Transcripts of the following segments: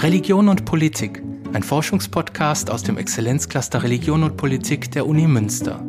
Religion und Politik, ein Forschungspodcast aus dem Exzellenzcluster Religion und Politik der Uni Münster.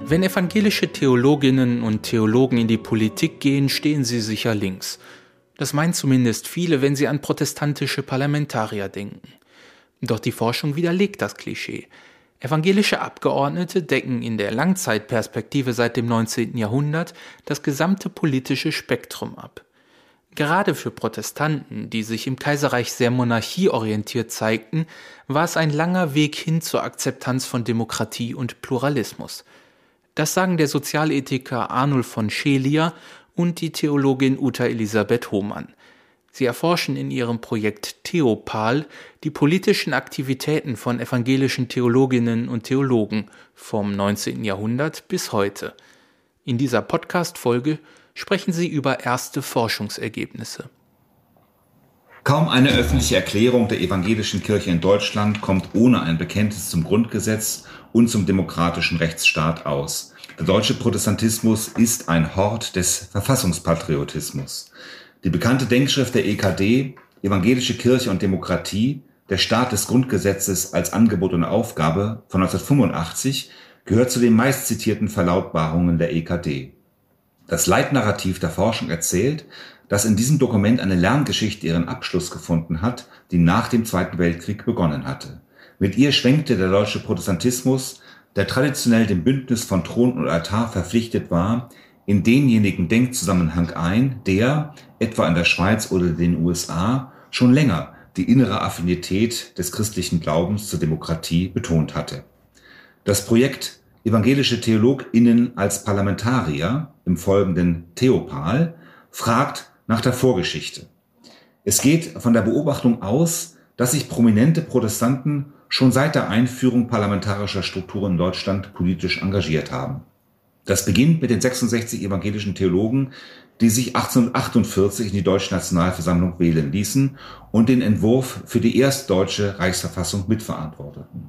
Wenn evangelische Theologinnen und Theologen in die Politik gehen, stehen sie sicher links. Das meinen zumindest viele, wenn sie an protestantische Parlamentarier denken. Doch die Forschung widerlegt das Klischee. Evangelische Abgeordnete decken in der Langzeitperspektive seit dem 19. Jahrhundert das gesamte politische Spektrum ab. Gerade für Protestanten, die sich im Kaiserreich sehr monarchieorientiert zeigten, war es ein langer Weg hin zur Akzeptanz von Demokratie und Pluralismus. Das sagen der Sozialethiker Arnulf von Schelia und die Theologin Uta Elisabeth Hohmann. Sie erforschen in ihrem Projekt Theopal die politischen Aktivitäten von evangelischen Theologinnen und Theologen vom 19. Jahrhundert bis heute. In dieser Podcast-Folge sprechen sie über erste Forschungsergebnisse. Kaum eine öffentliche Erklärung der evangelischen Kirche in Deutschland kommt ohne ein Bekenntnis zum Grundgesetz und zum demokratischen Rechtsstaat aus. Der deutsche Protestantismus ist ein Hort des Verfassungspatriotismus. Die bekannte Denkschrift der EKD, Evangelische Kirche und Demokratie, der Staat des Grundgesetzes als Angebot und Aufgabe von 1985, gehört zu den meistzitierten Verlautbarungen der EKD. Das Leitnarrativ der Forschung erzählt, dass in diesem Dokument eine Lerngeschichte ihren Abschluss gefunden hat, die nach dem Zweiten Weltkrieg begonnen hatte. Mit ihr schwenkte der deutsche Protestantismus, der traditionell dem Bündnis von Thron und Altar verpflichtet war, in denjenigen Denkzusammenhang ein, der, etwa in der Schweiz oder den USA, schon länger die innere Affinität des christlichen Glaubens zur Demokratie betont hatte. Das Projekt Evangelische TheologInnen als Parlamentarier im folgenden Theopal fragt nach der Vorgeschichte. Es geht von der Beobachtung aus, dass sich prominente Protestanten schon seit der Einführung parlamentarischer Strukturen in Deutschland politisch engagiert haben. Das beginnt mit den 66 evangelischen Theologen, die sich 1848 in die Deutsche Nationalversammlung wählen ließen und den Entwurf für die erstdeutsche Reichsverfassung mitverantworteten.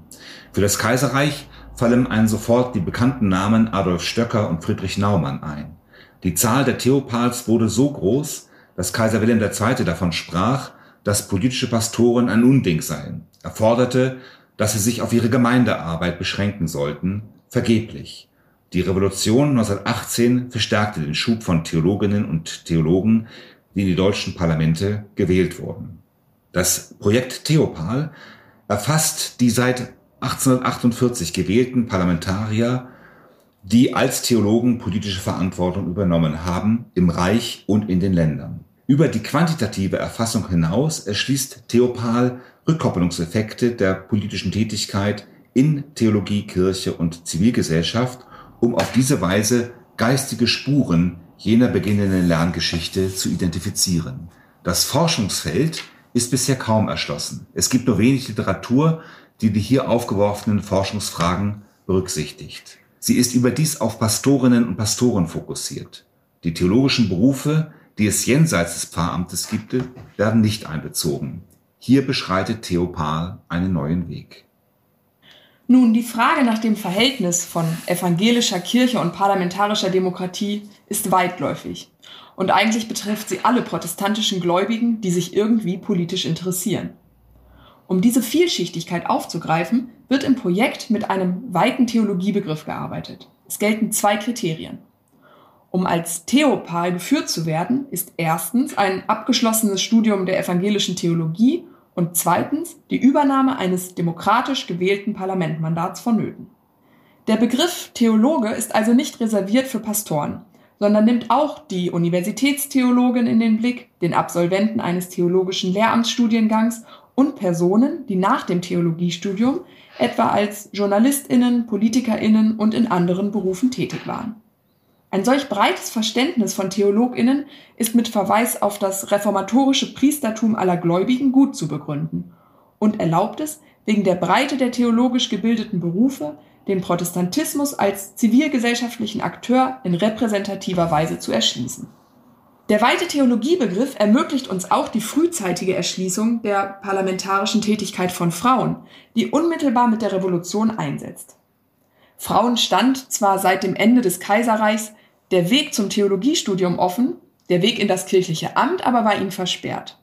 Für das Kaiserreich fallen einen sofort die bekannten Namen Adolf Stöcker und Friedrich Naumann ein. Die Zahl der Theopals wurde so groß, dass Kaiser Wilhelm II. davon sprach, dass politische Pastoren ein Unding seien. Er forderte, dass sie sich auf ihre Gemeindearbeit beschränken sollten, vergeblich. Die Revolution 1918 verstärkte den Schub von Theologinnen und Theologen, die in die deutschen Parlamente gewählt wurden. Das Projekt Theopal erfasst die seit 1848 gewählten Parlamentarier, die als Theologen politische Verantwortung übernommen haben im Reich und in den Ländern. Über die quantitative Erfassung hinaus erschließt Theopal Rückkopplungseffekte der politischen Tätigkeit in Theologie, Kirche und Zivilgesellschaft um auf diese Weise geistige Spuren jener beginnenden Lerngeschichte zu identifizieren. Das Forschungsfeld ist bisher kaum erschlossen. Es gibt nur wenig Literatur, die die hier aufgeworfenen Forschungsfragen berücksichtigt. Sie ist überdies auf Pastorinnen und Pastoren fokussiert. Die theologischen Berufe, die es jenseits des Pfarramtes gibt, werden nicht einbezogen. Hier beschreitet Theopal einen neuen Weg. Nun, die Frage nach dem Verhältnis von evangelischer Kirche und parlamentarischer Demokratie ist weitläufig. Und eigentlich betrifft sie alle protestantischen Gläubigen, die sich irgendwie politisch interessieren. Um diese Vielschichtigkeit aufzugreifen, wird im Projekt mit einem weiten Theologiebegriff gearbeitet. Es gelten zwei Kriterien. Um als Theopal geführt zu werden, ist erstens ein abgeschlossenes Studium der evangelischen Theologie und zweitens die Übernahme eines demokratisch gewählten Parlamentmandats vonnöten. Der Begriff Theologe ist also nicht reserviert für Pastoren, sondern nimmt auch die Universitätstheologin in den Blick, den Absolventen eines theologischen Lehramtsstudiengangs und Personen, die nach dem Theologiestudium etwa als Journalistinnen, Politikerinnen und in anderen Berufen tätig waren. Ein solch breites Verständnis von Theologinnen ist mit Verweis auf das reformatorische Priestertum aller Gläubigen gut zu begründen und erlaubt es, wegen der Breite der theologisch gebildeten Berufe, den Protestantismus als zivilgesellschaftlichen Akteur in repräsentativer Weise zu erschließen. Der weite Theologiebegriff ermöglicht uns auch die frühzeitige Erschließung der parlamentarischen Tätigkeit von Frauen, die unmittelbar mit der Revolution einsetzt. Frauen stand zwar seit dem Ende des Kaiserreichs der Weg zum Theologiestudium offen, der Weg in das kirchliche Amt aber war ihm versperrt.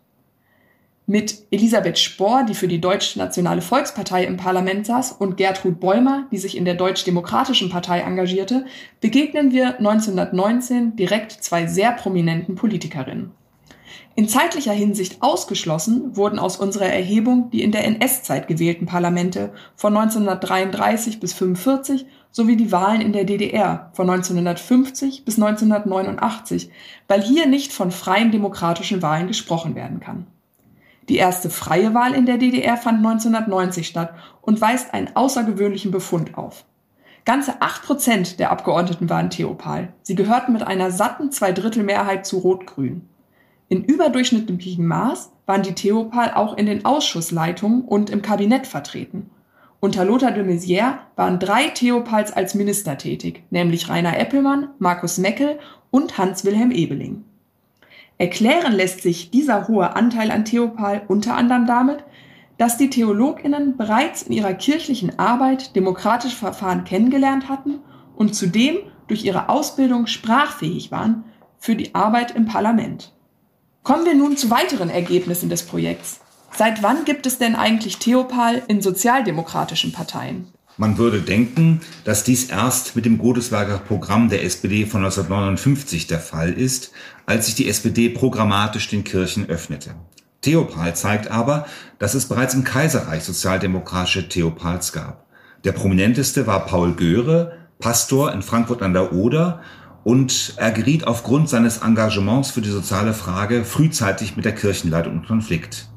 Mit Elisabeth Spohr, die für die Deutsche Nationale Volkspartei im Parlament saß, und Gertrud Bäumer, die sich in der Deutsch-Demokratischen Partei engagierte, begegnen wir 1919 direkt zwei sehr prominenten Politikerinnen. In zeitlicher Hinsicht ausgeschlossen wurden aus unserer Erhebung die in der NS-Zeit gewählten Parlamente von 1933 bis 1945 sowie die Wahlen in der DDR von 1950 bis 1989, weil hier nicht von freien demokratischen Wahlen gesprochen werden kann. Die erste freie Wahl in der DDR fand 1990 statt und weist einen außergewöhnlichen Befund auf. Ganze acht Prozent der Abgeordneten waren Theopal. Sie gehörten mit einer satten Zweidrittelmehrheit zu Rot-Grün. In überdurchschnittlichem Maß waren die Theopal auch in den Ausschussleitungen und im Kabinett vertreten. Unter Lothar de Maizière waren drei Theopals als Minister tätig, nämlich Rainer Eppelmann, Markus Meckel und Hans-Wilhelm Ebeling. Erklären lässt sich dieser hohe Anteil an Theopal unter anderem damit, dass die Theologinnen bereits in ihrer kirchlichen Arbeit demokratische Verfahren kennengelernt hatten und zudem durch ihre Ausbildung sprachfähig waren für die Arbeit im Parlament. Kommen wir nun zu weiteren Ergebnissen des Projekts. Seit wann gibt es denn eigentlich Theopal in sozialdemokratischen Parteien? Man würde denken, dass dies erst mit dem Godesberger Programm der SPD von 1959 der Fall ist, als sich die SPD programmatisch den Kirchen öffnete. Theopal zeigt aber, dass es bereits im Kaiserreich sozialdemokratische Theopals gab. Der prominenteste war Paul Göre, Pastor in Frankfurt an der Oder und er geriet aufgrund seines Engagements für die soziale Frage frühzeitig mit der Kirchenleitung in Konflikt.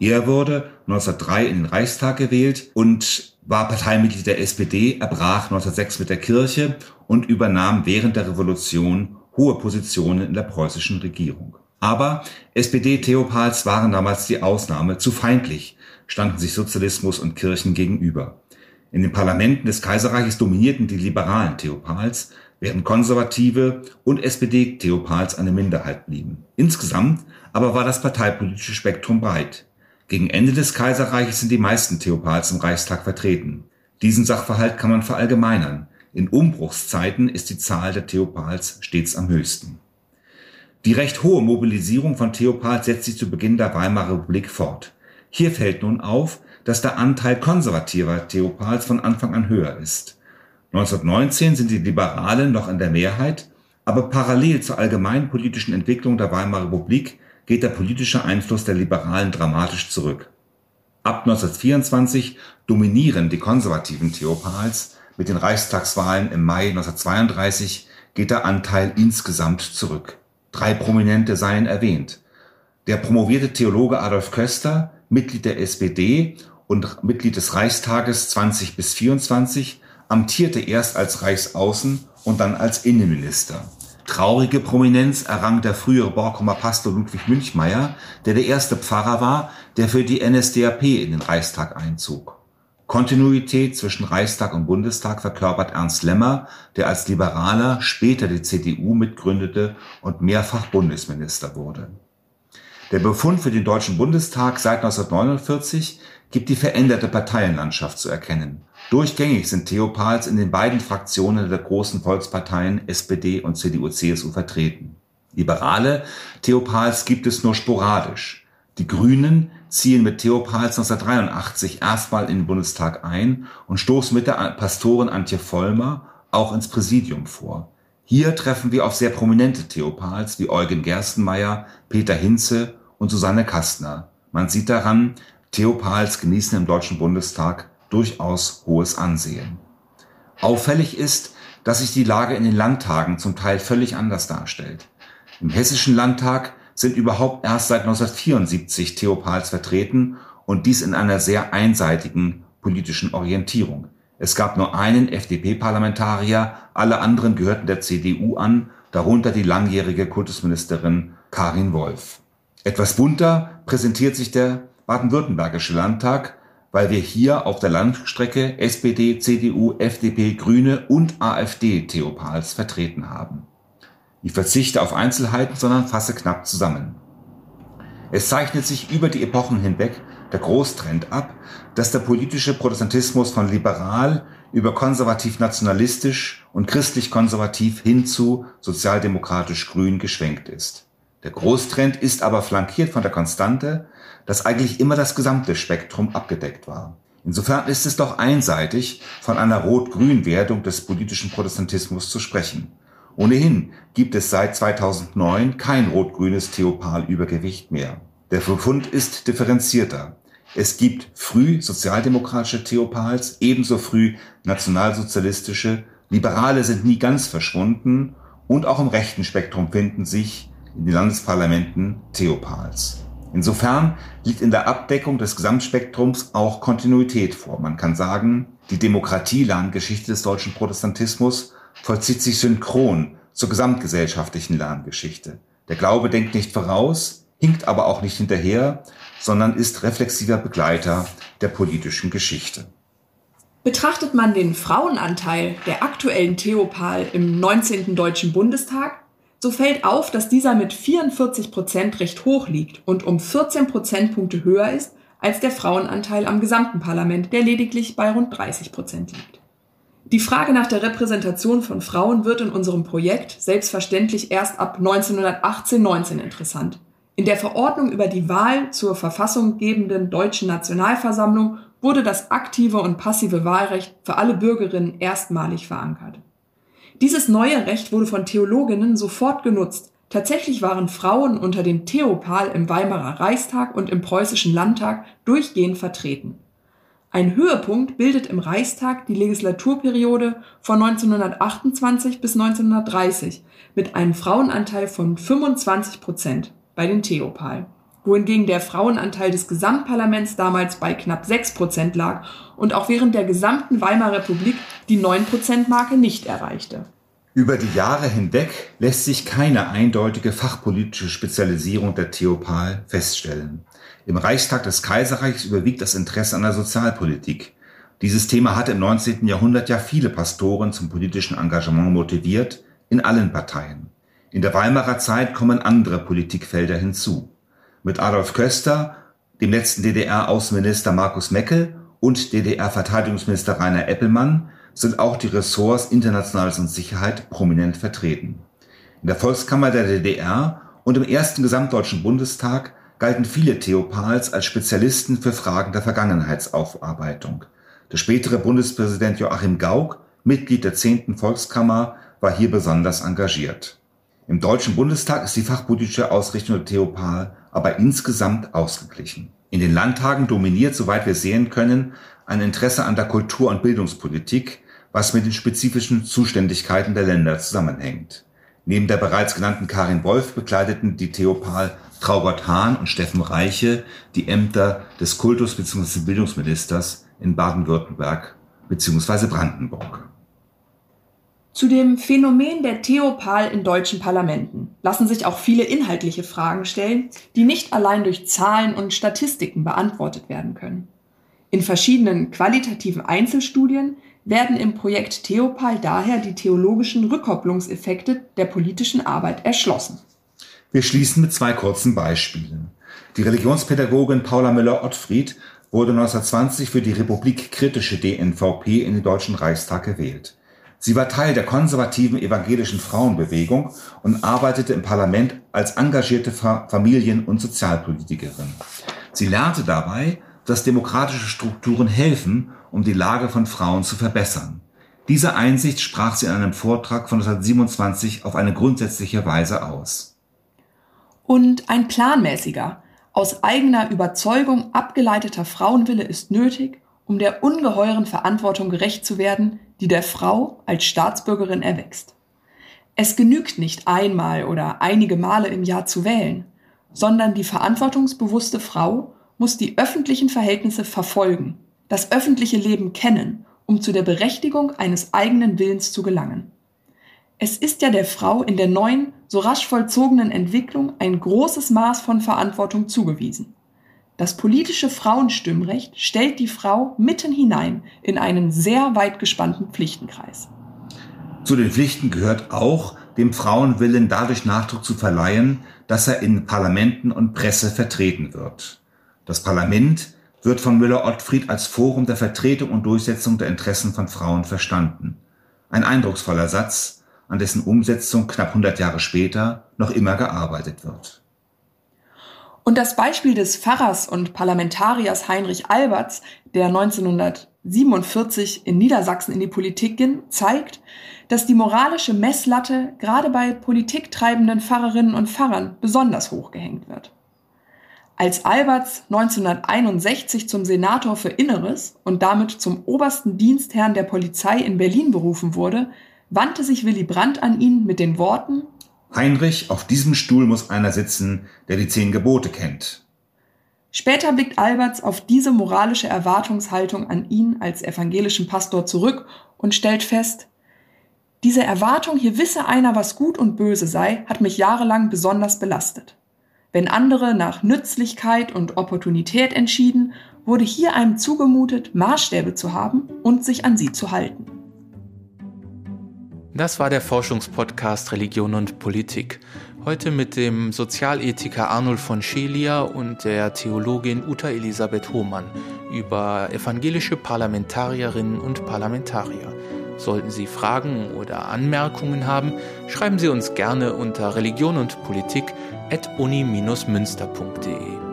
Er wurde 1903 in den Reichstag gewählt und war Parteimitglied der SPD, er brach 1906 mit der Kirche und übernahm während der Revolution hohe Positionen in der preußischen Regierung. Aber SPD-Theopals waren damals die Ausnahme, zu feindlich standen sich Sozialismus und Kirchen gegenüber. In den Parlamenten des Kaiserreiches dominierten die liberalen Theopals, während Konservative und SPD-Theopals eine Minderheit blieben. Insgesamt aber war das parteipolitische Spektrum breit. Gegen Ende des Kaiserreiches sind die meisten Theopals im Reichstag vertreten. Diesen Sachverhalt kann man verallgemeinern. In Umbruchszeiten ist die Zahl der Theopals stets am höchsten. Die recht hohe Mobilisierung von Theopals setzt sich zu Beginn der Weimarer Republik fort. Hier fällt nun auf, dass der Anteil konservativer Theopals von Anfang an höher ist. 1919 sind die Liberalen noch in der Mehrheit, aber parallel zur allgemeinen politischen Entwicklung der Weimarer Republik geht der politische Einfluss der Liberalen dramatisch zurück. Ab 1924 dominieren die konservativen Theopals, mit den Reichstagswahlen im Mai 1932 geht der Anteil insgesamt zurück. Drei Prominente seien erwähnt. Der promovierte Theologe Adolf Köster, Mitglied der SPD und Mitglied des Reichstages 20 bis 24, amtierte erst als Reichsaußen- und dann als Innenminister. Traurige Prominenz errang der frühere Borkumer Pastor Ludwig Münchmeyer, der der erste Pfarrer war, der für die NSDAP in den Reichstag einzog. Kontinuität zwischen Reichstag und Bundestag verkörpert Ernst Lemmer, der als Liberaler später die CDU mitgründete und mehrfach Bundesminister wurde. Der Befund für den Deutschen Bundestag seit 1949 gibt die veränderte Parteienlandschaft zu erkennen. Durchgängig sind Theopals in den beiden Fraktionen der großen Volksparteien SPD und CDU-CSU vertreten. Liberale Theopals gibt es nur sporadisch. Die Grünen ziehen mit Theopals 1983 erstmal in den Bundestag ein und stoßen mit der Pastorin Antje Vollmer auch ins Präsidium vor. Hier treffen wir auf sehr prominente Theopals wie Eugen Gerstenmeier, Peter Hinze und Susanne Kastner. Man sieht daran, Theopals genießen im Deutschen Bundestag durchaus hohes Ansehen. Auffällig ist, dass sich die Lage in den Landtagen zum Teil völlig anders darstellt. Im Hessischen Landtag sind überhaupt erst seit 1974 Theopals vertreten und dies in einer sehr einseitigen politischen Orientierung. Es gab nur einen FDP-Parlamentarier, alle anderen gehörten der CDU an, darunter die langjährige Kultusministerin Karin Wolf. Etwas bunter präsentiert sich der baden-württembergische Landtag weil wir hier auf der Landstrecke SPD, CDU, FDP, Grüne und AfD Theopals vertreten haben. Ich verzichte auf Einzelheiten, sondern fasse knapp zusammen. Es zeichnet sich über die Epochen hinweg der Großtrend ab, dass der politische Protestantismus von liberal über konservativ-nationalistisch und christlich-konservativ hin zu sozialdemokratisch-grün geschwenkt ist. Der Großtrend ist aber flankiert von der Konstante, dass eigentlich immer das gesamte Spektrum abgedeckt war. Insofern ist es doch einseitig, von einer rot-grün-Werdung des politischen Protestantismus zu sprechen. Ohnehin gibt es seit 2009 kein rot-grünes Theopal-Übergewicht mehr. Der Befund ist differenzierter. Es gibt früh sozialdemokratische Theopals, ebenso früh nationalsozialistische, Liberale sind nie ganz verschwunden und auch im rechten Spektrum finden sich in den Landesparlamenten Theopals. Insofern liegt in der Abdeckung des Gesamtspektrums auch Kontinuität vor. Man kann sagen, die Demokratie-Lerngeschichte des deutschen Protestantismus vollzieht sich synchron zur gesamtgesellschaftlichen Lerngeschichte. Der Glaube denkt nicht voraus, hinkt aber auch nicht hinterher, sondern ist reflexiver Begleiter der politischen Geschichte. Betrachtet man den Frauenanteil der aktuellen Theopal im 19. Deutschen Bundestag, so fällt auf, dass dieser mit 44 Prozent recht hoch liegt und um 14 Prozentpunkte höher ist als der Frauenanteil am gesamten Parlament, der lediglich bei rund 30 Prozent liegt. Die Frage nach der Repräsentation von Frauen wird in unserem Projekt selbstverständlich erst ab 1918-19 interessant. In der Verordnung über die Wahl zur verfassunggebenden Deutschen Nationalversammlung wurde das aktive und passive Wahlrecht für alle Bürgerinnen erstmalig verankert. Dieses neue Recht wurde von Theologinnen sofort genutzt. Tatsächlich waren Frauen unter dem Theopal im Weimarer Reichstag und im preußischen Landtag durchgehend vertreten. Ein Höhepunkt bildet im Reichstag die Legislaturperiode von 1928 bis 1930 mit einem Frauenanteil von 25 Prozent bei den Theopal, wohingegen der Frauenanteil des Gesamtparlaments damals bei knapp 6 Prozent lag und auch während der gesamten Weimarer Republik die 9-Prozent-Marke nicht erreichte. Über die Jahre hinweg lässt sich keine eindeutige fachpolitische Spezialisierung der Theopal feststellen. Im Reichstag des Kaiserreichs überwiegt das Interesse an der Sozialpolitik. Dieses Thema hatte im 19. Jahrhundert ja viele Pastoren zum politischen Engagement motiviert, in allen Parteien. In der Weimarer Zeit kommen andere Politikfelder hinzu. Mit Adolf Köster, dem letzten DDR-Außenminister Markus Meckel und DDR-Verteidigungsminister Rainer Eppelmann sind auch die Ressorts Internationales und Sicherheit prominent vertreten. In der Volkskammer der DDR und im ersten Gesamtdeutschen Bundestag galten viele Theopals als Spezialisten für Fragen der Vergangenheitsaufarbeitung. Der spätere Bundespräsident Joachim Gauck, Mitglied der 10. Volkskammer, war hier besonders engagiert. Im Deutschen Bundestag ist die fachpolitische Ausrichtung der Theopal aber insgesamt ausgeglichen. In den Landtagen dominiert, soweit wir sehen können, ein Interesse an der Kultur- und Bildungspolitik, was mit den spezifischen Zuständigkeiten der Länder zusammenhängt. Neben der bereits genannten Karin Wolf bekleideten die Theopal Traugott Hahn und Steffen Reiche die Ämter des Kultus- bzw. Bildungsministers in Baden-Württemberg bzw. Brandenburg. Zu dem Phänomen der Theopal in deutschen Parlamenten lassen sich auch viele inhaltliche Fragen stellen, die nicht allein durch Zahlen und Statistiken beantwortet werden können. In verschiedenen qualitativen Einzelstudien werden im Projekt Theopal daher die theologischen Rückkopplungseffekte der politischen Arbeit erschlossen. Wir schließen mit zwei kurzen Beispielen. Die Religionspädagogin Paula Müller-Ottfried wurde 1920 für die republikkritische DNVP in den Deutschen Reichstag gewählt. Sie war Teil der konservativen evangelischen Frauenbewegung und arbeitete im Parlament als engagierte Familien- und Sozialpolitikerin. Sie lernte dabei, dass demokratische Strukturen helfen, um die Lage von Frauen zu verbessern. Diese Einsicht sprach sie in einem Vortrag von 1927 auf eine grundsätzliche Weise aus. Und ein planmäßiger, aus eigener Überzeugung abgeleiteter Frauenwille ist nötig, um der ungeheuren Verantwortung gerecht zu werden, die der Frau als Staatsbürgerin erwächst. Es genügt nicht einmal oder einige Male im Jahr zu wählen, sondern die verantwortungsbewusste Frau muss die öffentlichen Verhältnisse verfolgen, das öffentliche Leben kennen, um zu der Berechtigung eines eigenen Willens zu gelangen. Es ist ja der Frau in der neuen, so rasch vollzogenen Entwicklung ein großes Maß von Verantwortung zugewiesen. Das politische Frauenstimmrecht stellt die Frau mitten hinein in einen sehr weit gespannten Pflichtenkreis. Zu den Pflichten gehört auch, dem Frauenwillen dadurch Nachdruck zu verleihen, dass er in Parlamenten und Presse vertreten wird. Das Parlament wird von Müller-Ottfried als Forum der Vertretung und Durchsetzung der Interessen von Frauen verstanden. Ein eindrucksvoller Satz, an dessen Umsetzung knapp 100 Jahre später noch immer gearbeitet wird. Und das Beispiel des Pfarrers und Parlamentariers Heinrich Alberts, der 1947 in Niedersachsen in die Politik ging, zeigt, dass die moralische Messlatte gerade bei politiktreibenden Pfarrerinnen und Pfarrern besonders hoch gehängt wird. Als Alberts 1961 zum Senator für Inneres und damit zum obersten Dienstherrn der Polizei in Berlin berufen wurde, wandte sich Willy Brandt an ihn mit den Worten Heinrich, auf diesem Stuhl muss einer sitzen, der die zehn Gebote kennt. Später blickt Alberts auf diese moralische Erwartungshaltung an ihn als evangelischen Pastor zurück und stellt fest, diese Erwartung, hier wisse einer, was gut und böse sei, hat mich jahrelang besonders belastet. Wenn andere nach Nützlichkeit und Opportunität entschieden, wurde hier einem zugemutet, Maßstäbe zu haben und sich an sie zu halten. Das war der Forschungspodcast Religion und Politik. Heute mit dem Sozialethiker Arnold von Schelia und der Theologin Uta Elisabeth Hohmann über evangelische Parlamentarierinnen und Parlamentarier. Sollten Sie Fragen oder Anmerkungen haben, schreiben Sie uns gerne unter Religion und Politik at uni-münster.de.